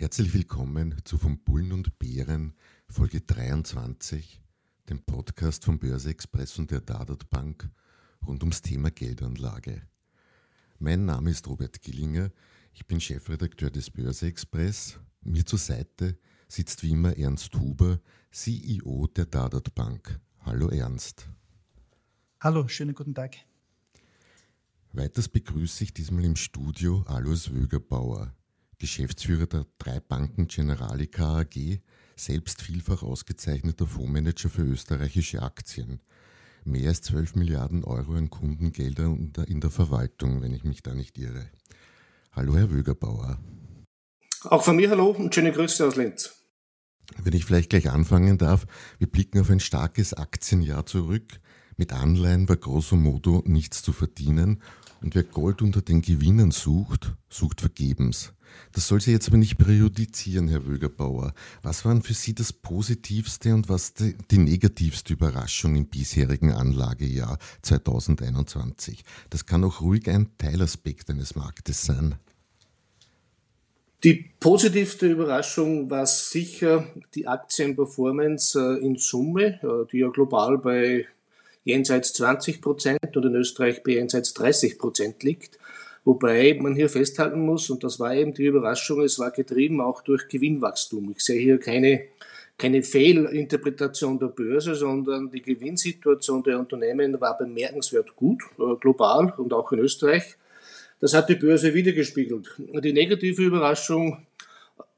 Herzlich willkommen zu Von Bullen und Bären, Folge 23, dem Podcast vom Börse Express und der Dadat Bank rund ums Thema Geldanlage. Mein Name ist Robert Gillinger, ich bin Chefredakteur des Börse Express. Mir zur Seite sitzt wie immer Ernst Huber, CEO der Dadat Bank. Hallo Ernst. Hallo, schönen guten Tag. Weiters begrüße ich diesmal im Studio Alois Wögerbauer. Geschäftsführer der drei Banken Generalica AG, selbst vielfach ausgezeichneter Fondsmanager für österreichische Aktien. Mehr als 12 Milliarden Euro an Kundengelder in der Verwaltung, wenn ich mich da nicht irre. Hallo, Herr Wögerbauer. Auch von mir hallo und schöne Grüße aus Linz. Wenn ich vielleicht gleich anfangen darf, wir blicken auf ein starkes Aktienjahr zurück. Mit Anleihen war grosso modo nichts zu verdienen und wer Gold unter den Gewinnern sucht, sucht vergebens. Das soll Sie jetzt aber nicht periodizieren, Herr Wögerbauer. Was waren für Sie das positivste und was die, die negativste Überraschung im bisherigen Anlagejahr 2021? Das kann auch ruhig ein Teilaspekt eines Marktes sein. Die positivste Überraschung war sicher die Aktienperformance äh, in Summe, äh, die ja global bei jenseits 20 Prozent und in Österreich bei jenseits 30 Prozent liegt. Wobei man hier festhalten muss, und das war eben die Überraschung, es war getrieben auch durch Gewinnwachstum. Ich sehe hier keine, keine Fehlinterpretation der Börse, sondern die Gewinnsituation der Unternehmen war bemerkenswert gut, äh, global und auch in Österreich. Das hat die Börse wiedergespiegelt. Die negative Überraschung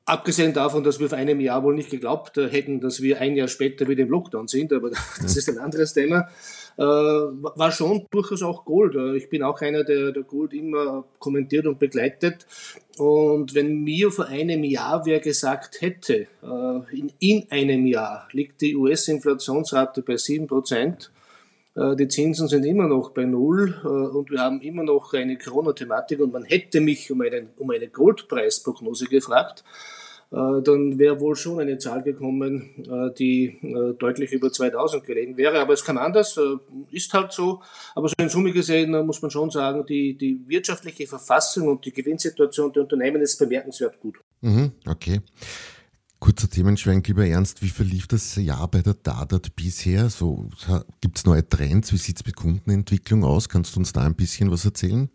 Abgesehen davon, dass wir vor einem Jahr wohl nicht geglaubt hätten, dass wir ein Jahr später wieder im Lockdown sind, aber das ist ein anderes Thema, äh, war schon durchaus auch Gold. Ich bin auch einer, der, der Gold immer kommentiert und begleitet. Und wenn mir vor einem Jahr wer gesagt hätte, äh, in, in einem Jahr liegt die US-Inflationsrate bei 7 Prozent, äh, die Zinsen sind immer noch bei Null und wir haben immer noch eine Corona-Thematik und man hätte mich um, einen, um eine Goldpreisprognose gefragt, äh, dann wäre wohl schon eine Zahl gekommen, äh, die äh, deutlich über 2000 gelegen wäre. Aber es kann anders, ist halt so. Aber so in Summe gesehen muss man schon sagen, die, die wirtschaftliche Verfassung und die Gewinnsituation der Unternehmen ist bemerkenswert gut. Mhm, okay. Kurzer Themenschwenk, lieber Ernst, wie verlief das Jahr bei der Dadat bisher? So, Gibt es neue Trends? Wie sieht es mit Kundenentwicklung aus? Kannst du uns da ein bisschen was erzählen?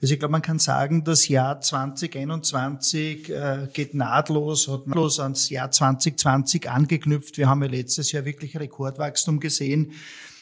Also ich glaube, man kann sagen, das Jahr 2021 äh, geht nahtlos, hat nahtlos ans Jahr 2020 angeknüpft. Wir haben ja letztes Jahr wirklich Rekordwachstum gesehen,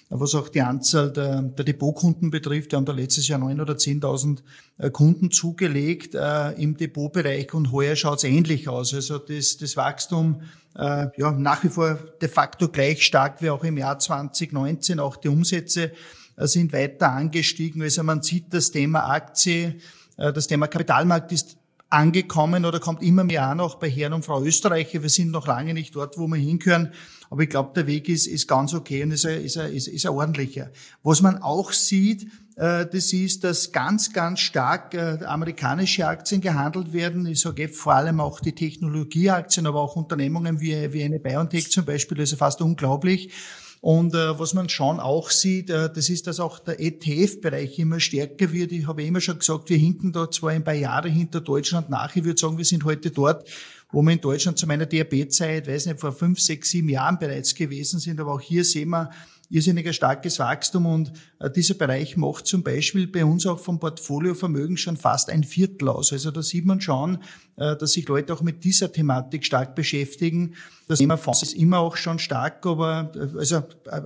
was auch die Anzahl der, der Depotkunden betrifft. Wir haben da letztes Jahr 9.000 oder 10.000 äh, Kunden zugelegt äh, im Depotbereich und heuer schaut es ähnlich aus. Also das, das Wachstum äh, ja nach wie vor de facto gleich stark wie auch im Jahr 2019, auch die Umsätze sind weiter angestiegen. Also man sieht das Thema Aktie, äh, das Thema Kapitalmarkt ist angekommen oder kommt immer mehr an, auch bei Herrn und Frau Österreicher. Wir sind noch lange nicht dort, wo wir hinkören. Aber ich glaube, der Weg ist, ist ganz okay und ist ist, ist, ist ein ordentlicher. Was man auch sieht, äh, das ist, dass ganz, ganz stark äh, amerikanische Aktien gehandelt werden. Ich sage vor allem auch die Technologieaktien, aber auch Unternehmungen wie, wie eine BioNTech zum Beispiel. Das ist fast unglaublich. Und äh, was man schon auch sieht, äh, das ist, dass auch der ETF-Bereich immer stärker wird. Ich habe immer schon gesagt, wir hinken da zwar ein paar Jahre hinter Deutschland nach. Ich würde sagen, wir sind heute dort, wo wir in Deutschland zu meiner DRB-Zeit, weiß nicht, vor fünf, sechs, sieben Jahren bereits gewesen sind. Aber auch hier sehen wir, irrsinniger starkes Wachstum und äh, dieser Bereich macht zum Beispiel bei uns auch vom Portfoliovermögen schon fast ein Viertel aus. Also da sieht man schon, äh, dass sich Leute auch mit dieser Thematik stark beschäftigen. Das Thema Fonds ist immer auch schon stark, aber äh, also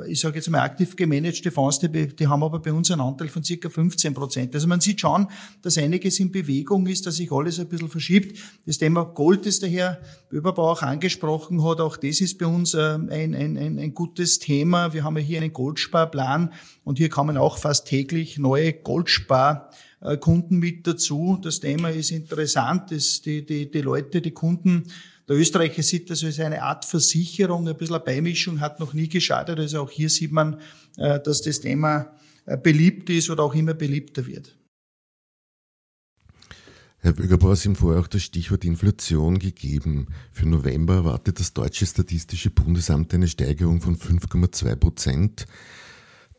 ich sage jetzt mal aktiv gemanagte Fonds, die, die haben aber bei uns einen Anteil von circa 15 Prozent. Also man sieht schon, dass einiges in Bewegung ist, dass sich alles ein bisschen verschiebt. Das Thema Gold, das der Herr Überbau auch angesprochen hat, auch das ist bei uns ein, ein, ein, ein gutes Thema. Wir haben ja hier einen Goldsparplan und hier kommen auch fast täglich neue Goldsparkunden mit dazu. Das Thema ist interessant, dass die, die, die Leute, die Kunden der Österreicher sieht das als eine Art Versicherung, ein bisschen eine Beimischung hat noch nie geschadet. Also auch hier sieht man, äh, dass das Thema äh, beliebt ist oder auch immer beliebter wird. Herr Bögerbauer, Sie haben vorher auch das Stichwort Inflation gegeben. Für November erwartet das Deutsche Statistische Bundesamt eine Steigerung von 5,2 Prozent.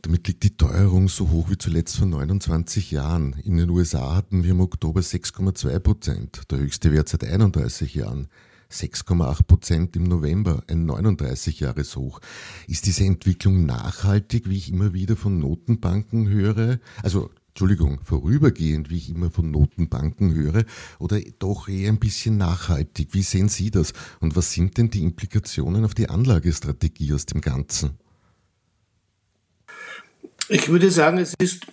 Damit liegt die Teuerung so hoch wie zuletzt vor 29 Jahren. In den USA hatten wir im Oktober 6,2 Prozent, der höchste Wert seit 31 Jahren. 6,8 Prozent im November, ein 39 Jahres Hoch. Ist diese Entwicklung nachhaltig, wie ich immer wieder von Notenbanken höre? Also Entschuldigung, vorübergehend, wie ich immer von Notenbanken höre, oder doch eher ein bisschen nachhaltig? Wie sehen Sie das? Und was sind denn die Implikationen auf die Anlagestrategie aus dem Ganzen? Ich würde sagen, es ist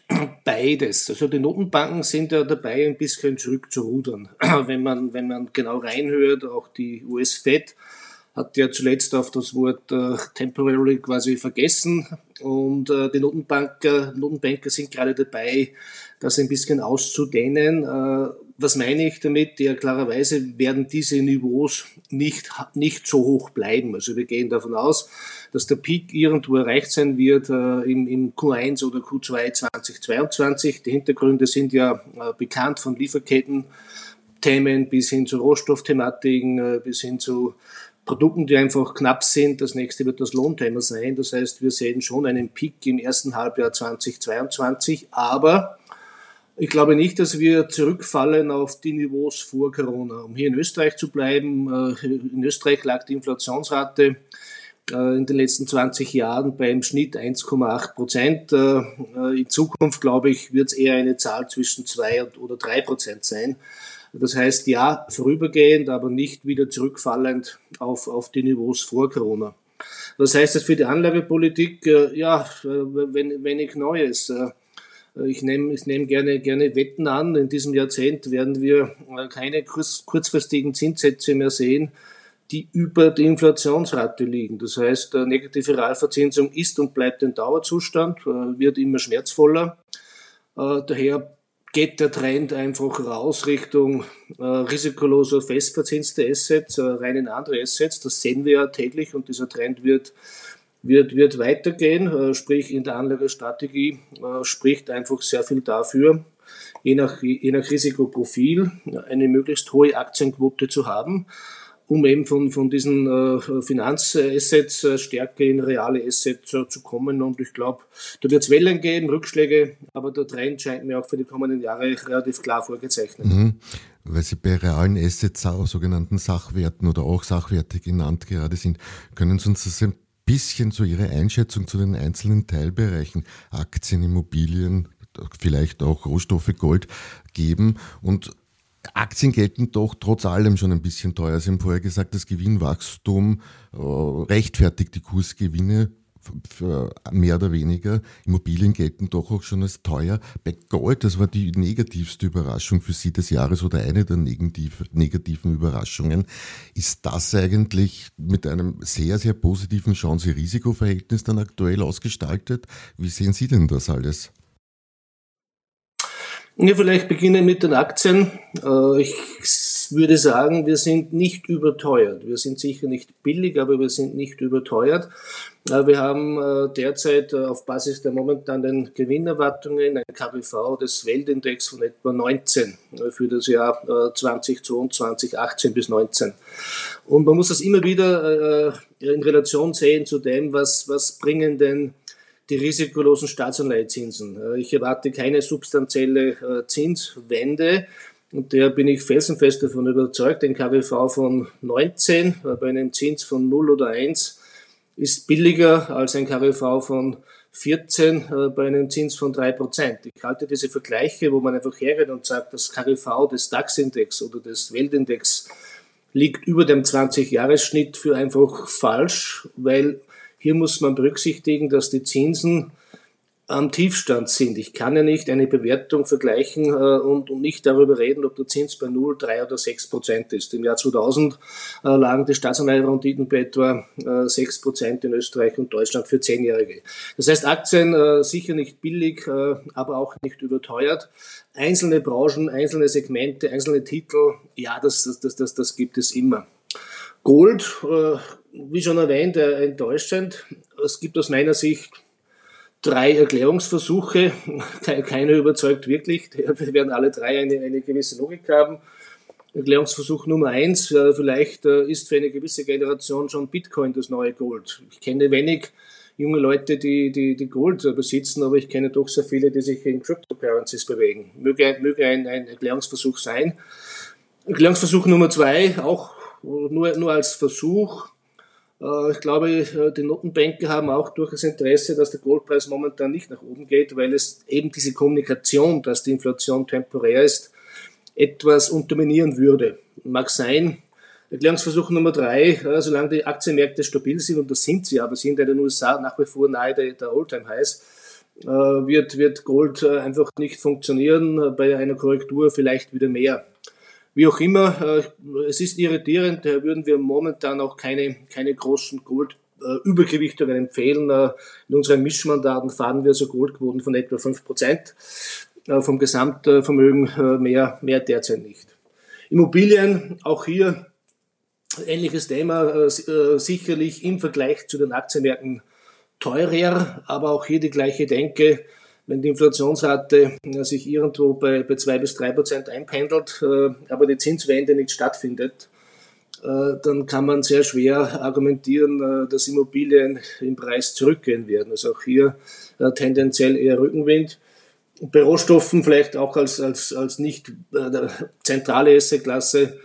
beides. Also die Notenbanken sind ja dabei, ein bisschen zurückzurudern. Wenn man, wenn man genau reinhört, auch die US-Fed hat ja zuletzt auf das Wort äh, temporarily quasi vergessen und äh, die Notenbanker, Notenbanker sind gerade dabei, das ein bisschen auszudehnen. Äh, was meine ich damit? Ja, klarerweise werden diese Niveaus nicht, nicht so hoch bleiben. Also wir gehen davon aus, dass der Peak irgendwo erreicht sein wird äh, im, im Q1 oder Q2 2022. Die Hintergründe sind ja äh, bekannt von Lieferketten-Themen bis hin zu Rohstoffthematiken, äh, bis hin zu Produkten, die einfach knapp sind. Das nächste wird das Lohnthema sein. Das heißt, wir sehen schon einen Peak im ersten Halbjahr 2022, aber ich glaube nicht, dass wir zurückfallen auf die Niveaus vor Corona. Um hier in Österreich zu bleiben, äh, in Österreich lag die Inflationsrate äh, in den letzten 20 Jahren beim Schnitt 1,8 Prozent. Äh, in Zukunft, glaube ich, wird es eher eine Zahl zwischen 2 oder 3 Prozent sein. Das heißt, ja, vorübergehend, aber nicht wieder zurückfallend auf, auf die Niveaus vor Corona. Was heißt das für die Anlagepolitik? Ja, wenn, wenn ich Neues. Ich nehme, ich nehme gerne, gerne Wetten an. In diesem Jahrzehnt werden wir äh, keine kurz, kurzfristigen Zinssätze mehr sehen, die über der Inflationsrate liegen. Das heißt, negative Realverzinsung ist und bleibt ein Dauerzustand, äh, wird immer schmerzvoller. Äh, daher geht der Trend einfach raus Richtung äh, risikoloser festverzinste Assets, äh, rein in andere Assets. Das sehen wir ja täglich und dieser Trend wird wird, wird weitergehen, äh, sprich in der Anlagestrategie äh, spricht einfach sehr viel dafür, je nach, je nach Risikoprofil eine möglichst hohe Aktienquote zu haben, um eben von, von diesen äh, Finanzassets äh, stärker in reale Assets äh, zu kommen. Und ich glaube, da wird es Wellen geben, Rückschläge, aber der Trend scheint mir auch für die kommenden Jahre relativ klar vorgezeichnet. Mhm. Weil Sie bei realen Assets, auch sogenannten Sachwerten oder auch Sachwerte genannt gerade sind, können Sie uns das ein bisschen so Ihre Einschätzung zu den einzelnen Teilbereichen Aktien, Immobilien, vielleicht auch Rohstoffe, Gold geben und Aktien gelten doch trotz allem schon ein bisschen teuer. Sie haben vorher gesagt, das Gewinnwachstum äh, rechtfertigt die Kursgewinne mehr oder weniger. Immobilien gelten doch auch schon als teuer. Bei Gold, das war die negativste Überraschung für Sie des Jahres oder eine der negativ, negativen Überraschungen. Ist das eigentlich mit einem sehr, sehr positiven Chance-Risiko-Verhältnis dann aktuell ausgestaltet? Wie sehen Sie denn das alles? Ja, vielleicht beginnen mit den Aktien. Äh, ich würde sagen, wir sind nicht überteuert. Wir sind sicher nicht billig, aber wir sind nicht überteuert. Äh, wir haben äh, derzeit auf Basis der momentanen Gewinnerwartungen ein KBV des Weltindex von etwa 19 für das Jahr 2022, 18 bis 19. Und man muss das immer wieder in Relation sehen zu dem, was, was bringen denn die risikolosen Staatsanleihezinsen. Äh, ich erwarte keine substanzielle äh, Zinswende. Und der bin ich felsenfest davon überzeugt, ein KWV von 19 äh, bei einem Zins von 0 oder 1 ist billiger als ein KWV von 14 bei einem Zins von 3%. Ich halte diese Vergleiche, wo man einfach hergeht und sagt, das KWV des DAX-Index oder des Weltindex liegt über dem 20-Jahres-Schnitt für einfach falsch, weil hier muss man berücksichtigen, dass die Zinsen am Tiefstand sind. Ich kann ja nicht eine Bewertung vergleichen äh, und, nicht darüber reden, ob der Zins bei 0, 3 oder 6 Prozent ist. Im Jahr 2000 äh, lagen die Staatsanleiherenditen bei etwa äh, 6 Prozent in Österreich und Deutschland für Zehnjährige. Das heißt, Aktien äh, sicher nicht billig, äh, aber auch nicht überteuert. Einzelne Branchen, einzelne Segmente, einzelne Titel, ja, das, das, das, das gibt es immer. Gold, äh, wie schon erwähnt, enttäuschend. Es gibt aus meiner Sicht drei Erklärungsversuche. Keiner überzeugt wirklich. Wir werden alle drei eine, eine gewisse Logik haben. Erklärungsversuch Nummer eins, äh, vielleicht äh, ist für eine gewisse Generation schon Bitcoin das neue Gold. Ich kenne wenig junge Leute, die, die, die Gold besitzen, aber ich kenne doch sehr viele, die sich in Cryptocurrencies bewegen. Möge, möge ein, ein Erklärungsversuch sein. Erklärungsversuch Nummer zwei, auch nur, nur als Versuch, äh, ich glaube, äh, die Notenbanker haben auch durchaus Interesse, dass der Goldpreis momentan nicht nach oben geht, weil es eben diese Kommunikation, dass die Inflation temporär ist, etwas unterminieren würde. Mag sein. Erklärungsversuch Nummer drei, äh, solange die Aktienmärkte stabil sind, und das sind sie, aber sind in den USA nach wie vor nahe der, der All-Time-Highs, wird, wird Gold einfach nicht funktionieren, bei einer Korrektur vielleicht wieder mehr. Wie auch immer, äh, es ist irritierend, daher würden wir momentan auch keine, keine großen empfehlen. Äh, in unseren Mischmandaten fahren wir so Goldquoten von etwa 5%. Äh, vom Gesamtvermögen mehr, mehr derzeit nicht. Immobilien, auch hier ähnliches Thema, sicherlich im Vergleich zu den Aktienmärkten teurer, aber auch hier die gleiche Denke wenn die Inflationsrate äh, sich irgendwo bei, bei zwei bis drei Prozent einpendelt, äh, aber die Zinswende nicht stattfindet, äh, dann kann man sehr schwer argumentieren, dass Immobilien im Preis zurückgehen werden. Also auch hier tendenziell eher Rückenwind. Bei Rohstoffen vielleicht auch als, als, als nicht zentrale Assetklasse.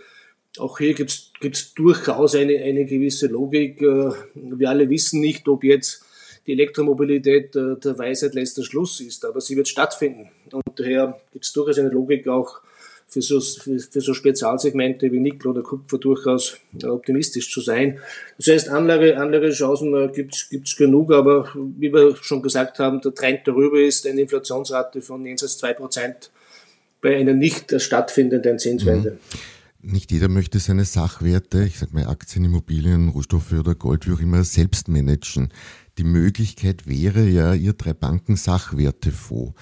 Auch hier gibt es durchaus eine, eine gewisse Logik. Wir alle wissen nicht, ob jetzt die Elektromobilität der, der Weisheit letzter Schluss ist, aber sie wird stattfinden. Und daher gibt es durchaus eine Logik auch für so, für, für so Spezialsegmente wie Nickel oder Kupfer durchaus optimistisch zu sein. Das heißt, Anlage, Anlagechancen äh, gibt es genug, aber wie wir schon gesagt haben, der Trend darüber ist eine Inflationsrate von jenseits 2% bei einer nicht stattfindenden Zinswende. Mhm. Nicht jeder möchte seine Sachwerte, ich sage mal Aktien, Immobilien, Rohstoffe oder Gold, wie auch immer, selbst managen. Die Möglichkeit wäre ja, ihr drei Banken Sachwertefonds.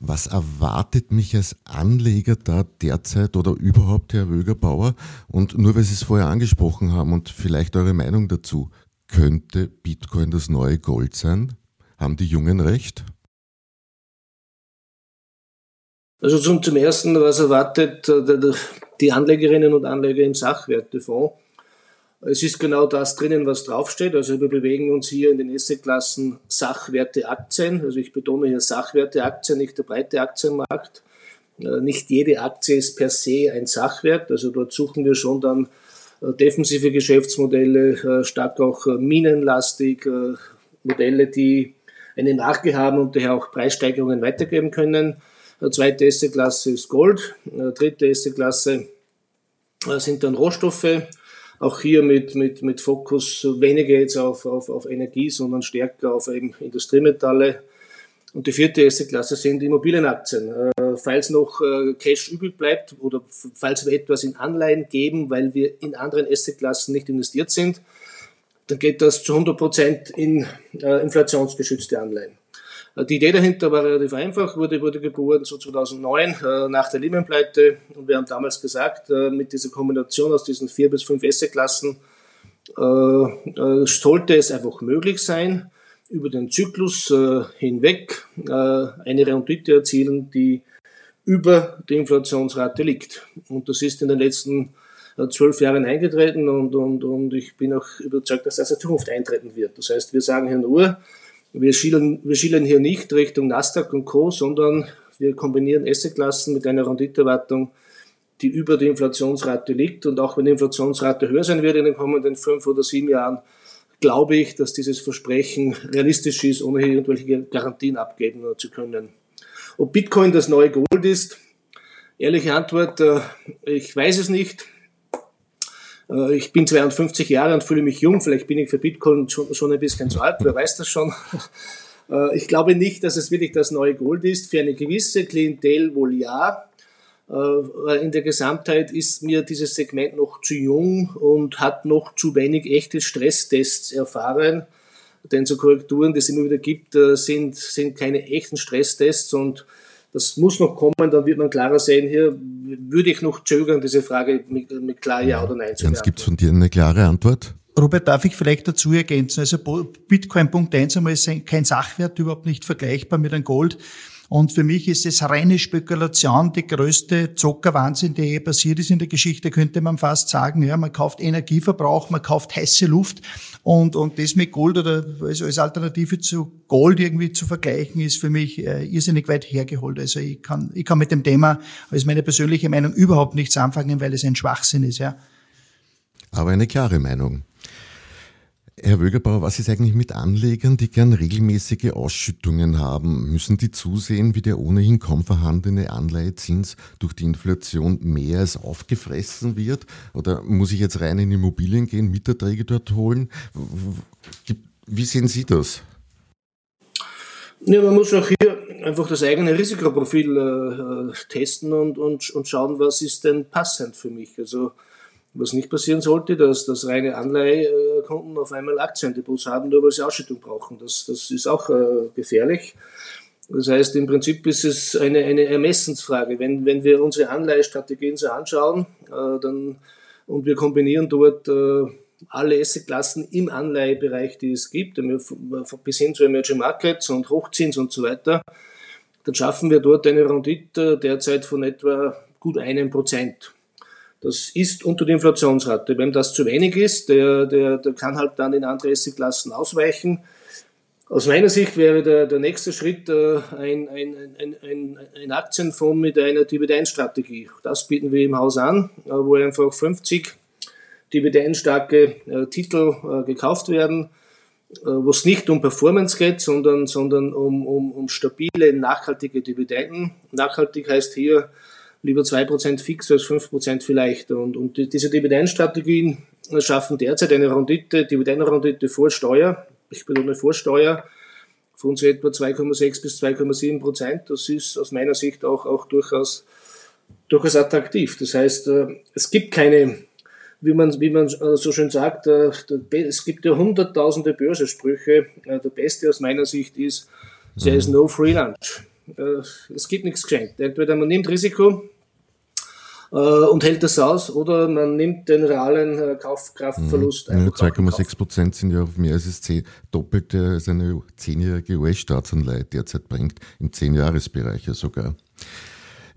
Was erwartet mich als Anleger da derzeit oder überhaupt, Herr Wögerbauer? Und nur weil Sie es vorher angesprochen haben und vielleicht eure Meinung dazu, könnte Bitcoin das neue Gold sein? Haben die Jungen recht? Also zum, zum Ersten, was erwartet äh, die Anlegerinnen und Anleger im Sachwertefonds? Es ist genau das drinnen, was draufsteht. Also wir bewegen uns hier in den Assetklassen Sachwerte Aktien. Also ich betone hier Sachwerte Aktien, nicht der breite Aktienmarkt. Äh, nicht jede Aktie ist per se ein Sachwert. Also dort suchen wir schon dann äh, defensive Geschäftsmodelle, äh, stark auch minenlastig, Modelle, die eine Marke haben und daher auch Preissteigerungen weitergeben können. Zweite Assetklasse ist Gold. Dritte Assetklasse sind dann Rohstoffe auch hier mit, mit, mit Fokus weniger jetzt auf, auf, auf Energie, sondern stärker auf eben Industriemetalle. Und die vierte Assetklasse sind Immobilienaktien. Äh, falls noch äh, Cash übrig bleibt oder falls wir etwas in Anleihen geben, weil wir in anderen Assetklassen nicht investiert sind, dann geht das zu 100 Prozent in äh, inflationsgeschützte Anleihen. Die Idee dahinter war relativ einfach, wurde, wurde geboren so 2009 äh, nach der Lehman-Pleite und wir haben damals gesagt, äh, mit dieser Kombination aus diesen vier bis fünf Asset-Klassen äh, äh, sollte es einfach möglich sein, über den Zyklus äh, hinweg äh, eine Rendite erzielen, die über der Inflationsrate liegt. Und das ist in den letzten zwölf Jahren eingetreten und, und, und ich bin auch überzeugt, dass das in Zukunft eintreten wird. Das heißt, wir sagen hier nur, wir schielen, wir schielen hier nicht Richtung Nasdaq und Co., sondern wir kombinieren Assetklassen mit einer Renditeerwartung, die über die Inflationsrate liegt. Und auch wenn die Inflationsrate höher sein wird in den kommenden fünf oder sieben Jahren, glaube ich, dass dieses Versprechen realistisch ist, ohne hier irgendwelche Garantien abgeben zu können. Ob Bitcoin das neue Gold ist, ehrliche Antwort, äh, ich weiß es nicht. Äh, ich bin 52 Jahre und fühle mich jung. Vielleicht bin ich für Bitcoin schon, schon ein bisschen zu alt, wer weiß das schon. Äh, ich glaube nicht, dass es wirklich das neue Gold ist. Für eine gewisse Klientel wohl ja. Äh, in der Gesamtheit ist mir dieses Segment noch zu jung und hat noch zu wenig echte Stresstests erfahren. Denn so Korrekturen, die es immer wieder gibt, sind, sind keine echten Stresstests und das muss noch kommen, dann wird man klarer sehen, hier würde ich noch zögern, diese Frage mit, mit klar Ja oder Nein zu beantworten. Gibt es von dir eine klare Antwort? Robert, darf ich vielleicht dazu ergänzen? Also Bitcoin Punkt 1 einmal ist kein Sachwert, überhaupt nicht vergleichbar mit einem Gold. Und für mich ist es reine Spekulation, die größte Zockerwahnsinn, der je passiert ist in der Geschichte, könnte man fast sagen. Ja, man kauft Energieverbrauch, man kauft heiße Luft und, und das mit Gold oder also als Alternative zu Gold irgendwie zu vergleichen, ist für mich äh, irrsinnig weit hergeholt. Also ich kann, ich kann mit dem Thema als meine persönliche Meinung überhaupt nichts anfangen, weil es ein Schwachsinn ist, ja. Aber eine klare Meinung. Herr Wögerbauer, was ist eigentlich mit Anlegern, die gern regelmäßige Ausschüttungen haben? Müssen die zusehen, wie der ohnehin kaum vorhandene Anleihezins durch die Inflation mehr als aufgefressen wird? Oder muss ich jetzt rein in Immobilien gehen, Mieterträge dort holen? Wie sehen Sie das? Ja, man muss auch hier einfach das eigene Risikoprofil äh, testen und, und, und schauen, was ist denn passend für mich. Also was nicht passieren sollte, dass, dass reine Anleihekunden auf einmal Aktiendepots haben, nur weil sie Ausschüttung brauchen. Das, das ist auch äh, gefährlich. Das heißt, im Prinzip ist es eine, eine Ermessensfrage. Wenn, wenn wir unsere Anleihestrategien so anschauen äh, dann, und wir kombinieren dort äh, alle Assetklassen im Anleihebereich, die es gibt, bis hin zu Emerging Markets und Hochzins und so weiter, dann schaffen wir dort eine Rendite derzeit von etwa gut einem Prozent. Das ist unter der Inflationsrate. Wenn das zu wenig ist, der, der, der kann halt dann in andere Assetklassen ausweichen. Aus meiner Sicht wäre der, der nächste Schritt äh, ein, ein, ein, ein, ein Aktienfonds mit einer Dividendenstrategie. Das bieten wir im Haus an, äh, wo einfach 50 dividendenstarke äh, Titel äh, gekauft werden, äh, wo es nicht um Performance geht, sondern, sondern um, um, um stabile, nachhaltige Dividenden. Nachhaltig heißt hier, lieber 2% fix als 5% vielleicht. Und, und diese Dividendenstrategien schaffen derzeit eine Rendite, Dividendenrendite vor Steuer, ich betone vor Steuer, von so etwa 2,6 bis 2,7 Prozent. Das ist aus meiner Sicht auch, auch durchaus, durchaus attraktiv. Das heißt, äh, es gibt keine, wie man, wie man äh, so schön sagt, äh, es gibt ja hunderttausende Börsesprüche. Der beste aus meiner Sicht ist, there is no free lunch. Es gibt nichts geschenkt. Entweder man nimmt Risiko äh, und hält das aus oder man nimmt den realen äh, Kaufkraftverlust. Mhm. Ja, 2,6 Prozent sind ja auf mehr als das Doppelte als eine zehnjährige US-Staatsanleihe derzeit bringt, im Zehnjahresbereich ja sogar.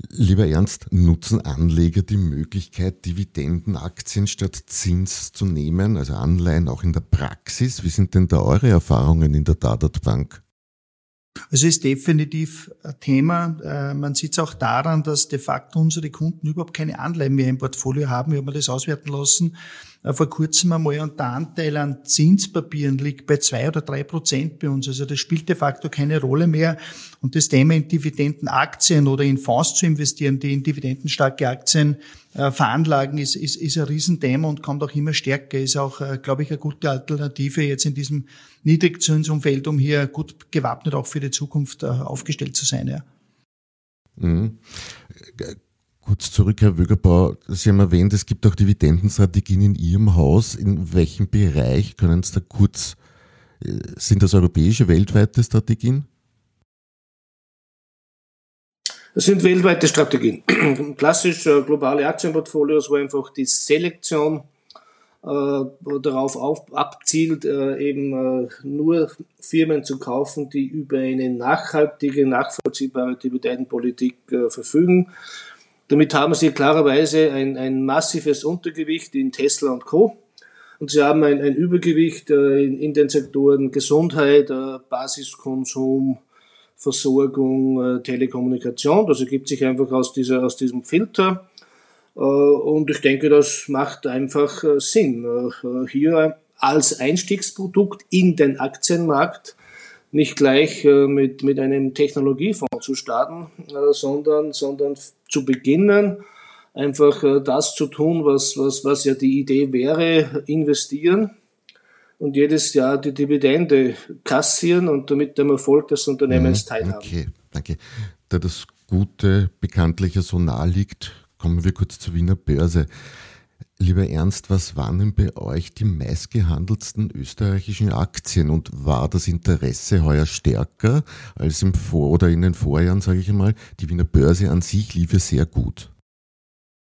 Lieber Ernst, nutzen Anleger die Möglichkeit, Dividendenaktien statt Zins zu nehmen, also Anleihen auch in der Praxis? Wie sind denn da eure Erfahrungen in der Dadat Bank? Also ist definitiv ein Thema. Äh, man sieht es auch daran, dass de facto unsere Kunden überhaupt keine Anleihen mehr im Portfolio haben. Wir haben das auswerten lassen. Äh, vor kurzem einmal und der Anteil an Zinspapieren liegt bei zwei oder drei Prozent bei uns. Also das spielt de facto keine Rolle mehr. Und das Thema in Dividendenaktien oder in Fonds zu investieren, die in dividendenstarke Aktien äh, veranlagen, ist, ist, ist ein Riesenthema und kommt auch immer stärker. Ist auch, äh, glaube ich, eine gute Alternative jetzt in diesem Niedrigzinsumfeld, um hier gut gewappnet auch für die Zukunft aufgestellt zu sein. Ja. Mhm. Kurz zurück, Herr Wögerbau. Sie haben erwähnt, es gibt auch Dividendenstrategien in Ihrem Haus. In welchem Bereich können Sie da kurz, äh, sind das europäische, weltweite Strategien? Das sind weltweite Strategien. Klassisch äh, globale Aktienportfolios, wo einfach die Selektion äh, darauf auf, abzielt, äh, eben äh, nur Firmen zu kaufen, die über eine nachhaltige, nachvollziehbare Dividendenpolitik äh, verfügen damit haben sie klarerweise ein, ein massives Untergewicht in Tesla und Co. Und sie haben ein, ein Übergewicht äh, in, in, den Sektoren Gesundheit, äh, Basiskonsum, Versorgung, äh, Telekommunikation. Das ergibt sich einfach aus, dieser, aus diesem Filter. Und ich denke, das macht einfach Sinn, hier als Einstiegsprodukt in den Aktienmarkt nicht gleich mit, mit einem Technologiefonds zu starten, sondern, sondern zu beginnen, einfach äh, das zu tun, was, was, was ja die Idee wäre, investieren, und jedes Jahr die Dividende kassieren und damit am Erfolg des Unternehmens mhm. teilhaben. Okay, danke. Da das Gute bekanntlich so nahe liegt, kommen wir kurz zur Wiener Börse. Lieber Ernst, was waren denn bei euch die meistgehandeltsten österreichischen Aktien und war das Interesse heuer stärker als im Vor- oder in den Vorjahren, sage ich einmal? Die Wiener Börse an sich lief ja sehr gut.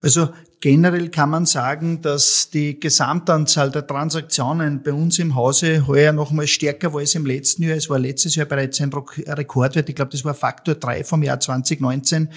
Also generell kann man sagen, dass die Gesamtanzahl der Transaktionen bei uns im Hause heuer nochmal stärker war als im letzten Jahr. Es war letztes Jahr bereits ein Rekordwert. Ich glaube, das war Faktor 3 vom Jahr 2019.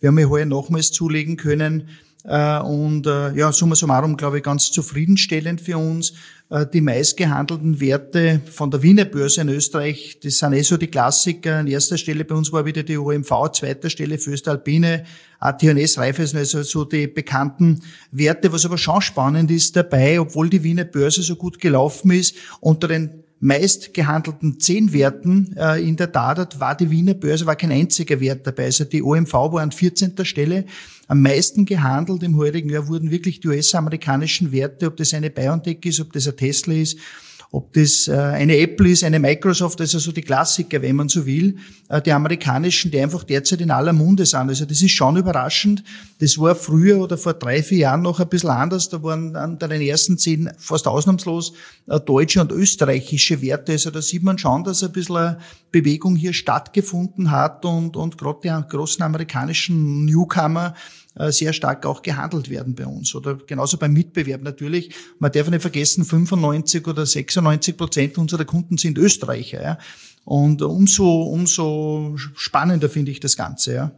Wir haben ja heuer nochmals zulegen können. Äh, und äh, ja, summa summarum, glaube ich, ganz zufriedenstellend für uns. Äh, die meistgehandelten Werte von der Wiener Börse in Österreich, das sind eh so die Klassiker. An erster Stelle bei uns war wieder die OMV, zweiter Stelle Föstalpine, AT&S, Raiffeisen, also so die bekannten Werte. Was aber schon spannend ist dabei, obwohl die Wiener Börse so gut gelaufen ist, unter den meist gehandelten zehn Werten äh, in der Dadat war die Wiener Börse, war kein einziger Wert dabei. Also die OMV war an 14. Stelle. Am meisten gehandelt im heurigen Jahr wurden wirklich die US-amerikanischen Werte, ob das eine BioNTech ist, ob das ein Tesla ist, ob das äh, eine Apple ist, eine Microsoft, also so die Klassiker, wenn man so will, äh, die amerikanischen, die einfach derzeit in aller Munde sind. Also das ist schon überraschend. Das war früher oder vor drei, vier Jahren noch ein bisschen anders. Da waren an den ersten zehn fast ausnahmslos äh, deutsche und österreichische Werte. Also da sieht man schon, dass ein bisschen eine Bewegung hier stattgefunden hat und, und gerade die großen amerikanischen Newcomer sehr stark auch gehandelt werden bei uns. Oder genauso beim Mitbewerb natürlich. Man darf nicht vergessen, 95 oder 96 Prozent unserer Kunden sind Österreicher. Ja? Und umso, umso spannender finde ich das Ganze. Ja?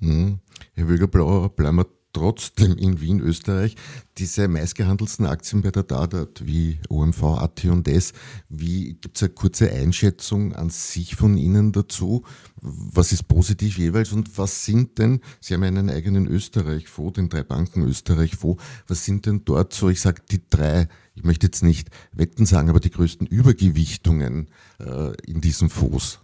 Hm. Herr Wöger-Blauer, bleiben wir trotzdem in Wien, Österreich, diese meistgehandelten Aktien bei der Dadat wie OMV, AT und S, wie gibt es eine kurze Einschätzung an sich von Ihnen dazu? Was ist positiv jeweils und was sind denn, Sie haben einen eigenen Österreich-Fonds, den drei Banken Österreich-Fonds, was sind denn dort so, ich sage die drei, ich möchte jetzt nicht Wetten sagen, aber die größten Übergewichtungen äh, in diesen Fonds?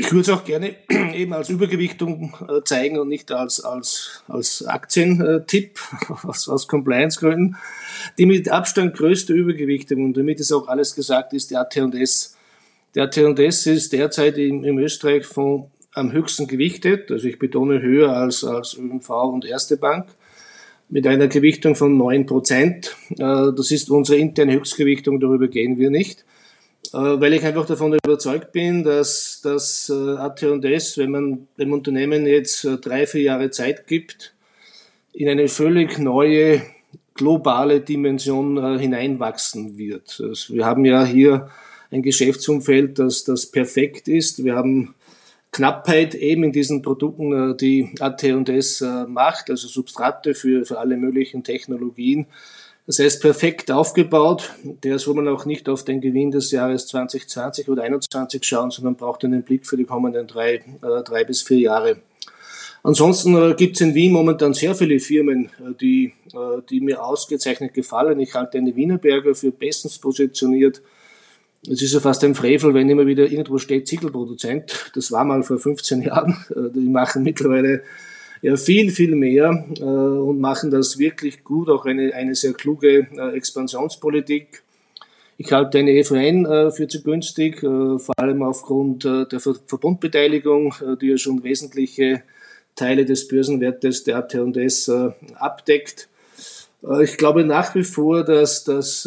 Ich würde es auch gerne eben als Übergewichtung äh, zeigen und nicht als, als, als Aktientipp aus, aus Compliance-Gründen. Die mit Abstand größte Übergewichtung, und damit ist auch alles gesagt, ist die AT&S. Der AT&S ist derzeit im, im Österreich von am höchsten gewichtet, also ich betone höher als, als ÖMV und Erste Bank, mit einer Gewichtung von 9 Prozent. Äh, das ist unsere interne Höchstgewichtung, darüber gehen wir nicht. Äh, weil ich einfach davon überzeugt bin, dass das äh, AT&S, wenn man dem Unternehmen jetzt äh, drei, vier Jahre Zeit gibt, in eine völlig neue globale Dimension hineinwachsen wird. Also wir haben ja hier ein Geschäftsumfeld, das, das perfekt ist. Wir haben Knappheit eben in diesen Produkten, die AT&S macht, also Substrate für, für alle möglichen Technologien. Das heißt, perfekt aufgebaut. Der soll man auch nicht auf den Gewinn des Jahres 2020 oder 2021 schauen, sondern braucht einen Blick für die kommenden drei, äh, drei bis vier Jahre. Ansonsten äh, gibt es in Wien momentan sehr viele Firmen, äh, die, äh, die mir ausgezeichnet gefallen. Ich halte eine Wienerberger für bestens positioniert. Es ist ja fast ein Frevel, wenn immer wieder irgendwo steht Ziegelproduzent. Das war mal vor 15 Jahren. Äh, die machen mittlerweile ja viel, viel mehr äh, und machen das wirklich gut, auch eine, eine sehr kluge äh, Expansionspolitik. Ich halte eine EVN äh, für zu günstig, äh, vor allem aufgrund äh, der Ver Verbundbeteiligung, äh, die ja schon wesentliche Teile des Börsenwertes der AT&S abdeckt. Ich glaube nach wie vor, dass, dass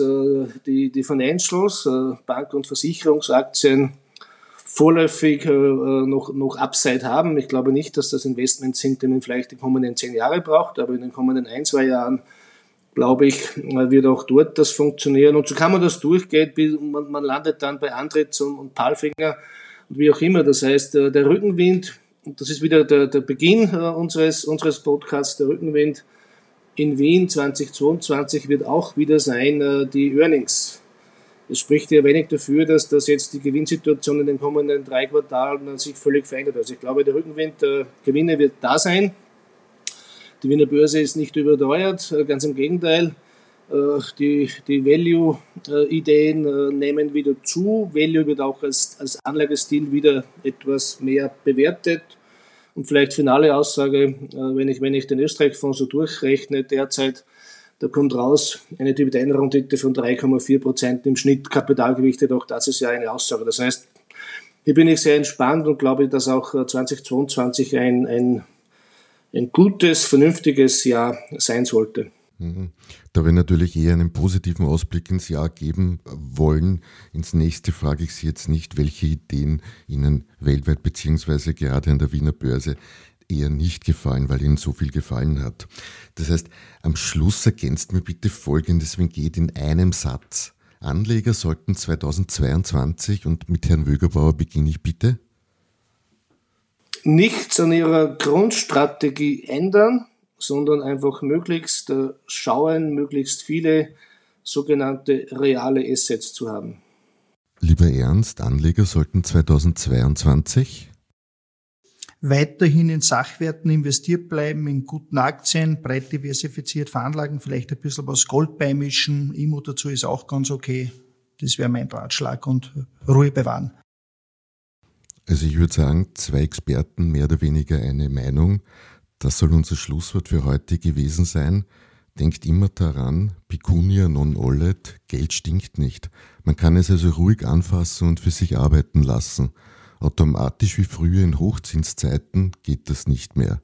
die, die Financials, Bank- und Versicherungsaktien, vorläufig äh, noch, noch Upside haben. Ich glaube nicht, dass das Investment sind, die man vielleicht die kommenden zehn Jahre braucht, aber in den kommenden ein, zwei Jahren, glaube ich, wird auch dort das funktionieren. Und so kann man das durchgehen, man, man landet dann bei Andritz und, und Palfinger und wie auch immer. Das heißt, der, der Rückenwind, und das ist wieder der, der Beginn äh, unseres, unseres Podcasts, der Rückenwind in Wien 2022 wird auch wieder sein, äh, die Earnings es spricht ja wenig dafür, dass, dass jetzt die Gewinnsituation in den kommenden drei Quartalen sich völlig verändert. Also ich glaube, der Rückenwind der Gewinne wird da sein. Die Wiener Börse ist nicht überteuert, äh, ganz im Gegenteil. Äh, die, die Value-Ideen äh, nehmen wieder zu. Value wird auch als, als Anlagestil wieder etwas mehr bewertet. Und vielleicht finale Aussage, wenn ich, wenn ich den Österreich-Fonds so durchrechne, derzeit Da kommt raus eine Dividendenrendite von 3,4 Prozent im Schnitt kapitalgewichtet. Auch das ist ja eine Aussage. Das heißt, hier bin ich sehr entspannt und glaube, dass auch 2022 ein, ein, ein gutes, vernünftiges Jahr sein sollte. Mhm. Da wir natürlich eher einen positiven Ausblick ins Jahr geben wollen, ins nächste frage ich Sie jetzt nicht, welche Ideen Ihnen weltweit beziehungsweise gerade an der Wiener Börse eher nicht gefallen, weil Ihnen so viel gefallen hat. Das heißt, am Schluss ergänzt mir bitte Folgendes, wenn geht in einem Satz. Anleger sollten 2022 und mit Herrn Wögerbauer beginne ich bitte. Nichts an ihrer Grundstrategie ändern, sondern einfach möglichst äh, schauen, möglichst viele sogenannte reale Assets zu haben. Lieber Ernst, Anleger sollten 2022 weiterhin in Sachwerten investiert bleiben, in guten Aktien, breit diversifiziert veranlagen, vielleicht ein bisschen was Gold beimischen. Immo dazu ist auch ganz okay. Das wäre mein Ratschlag und Ruhe bewahren. Also ich würde sagen, zwei Experten, mehr oder weniger eine Meinung. Das soll unser Schlusswort für heute gewesen sein. Denkt immer daran, Picunia non olet, Geld stinkt nicht. Man kann es also ruhig anfassen und für sich arbeiten lassen. Automatisch wie früher in Hochzinszeiten geht das nicht mehr.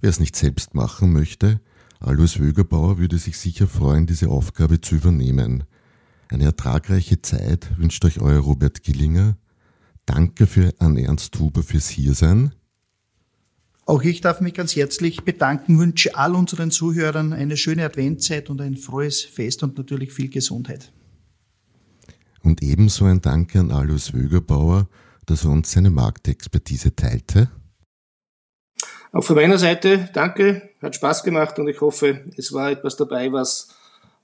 Wer es nicht selbst machen möchte, Alois Wögerbauer würde sich sicher freuen, diese Aufgabe zu übernehmen. Eine ertragreiche Zeit wünscht euch euer Robert Gillinger. Danke für an Ernst Huber fürs Hiersein. Auch ich darf mich ganz herzlich bedanken, wünsche all unseren Zuhörern eine schöne Adventzeit und ein frohes Fest und natürlich viel Gesundheit. Und ebenso ein Danke an Alois Wögerbauer, dass er uns seine Marktexpertise teilte. Auch von meiner Seite danke, hat Spaß gemacht und ich hoffe, es war etwas dabei, was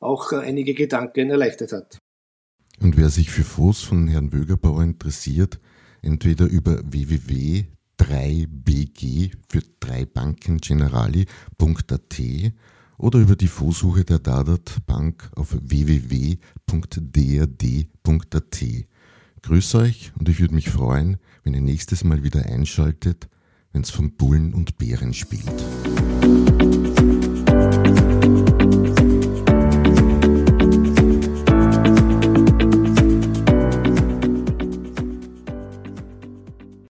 auch einige Gedanken erleichtert hat. Und wer sich für Fonds von Herrn Wögerbauer interessiert, entweder über www 3BG für drei Banken Generali.at oder über die Vorsuche der Dadat Bank auf www.drd.at. Grüß euch und ich würde mich freuen, wenn ihr nächstes Mal wieder einschaltet, wenn es von Bullen und Bären spielt.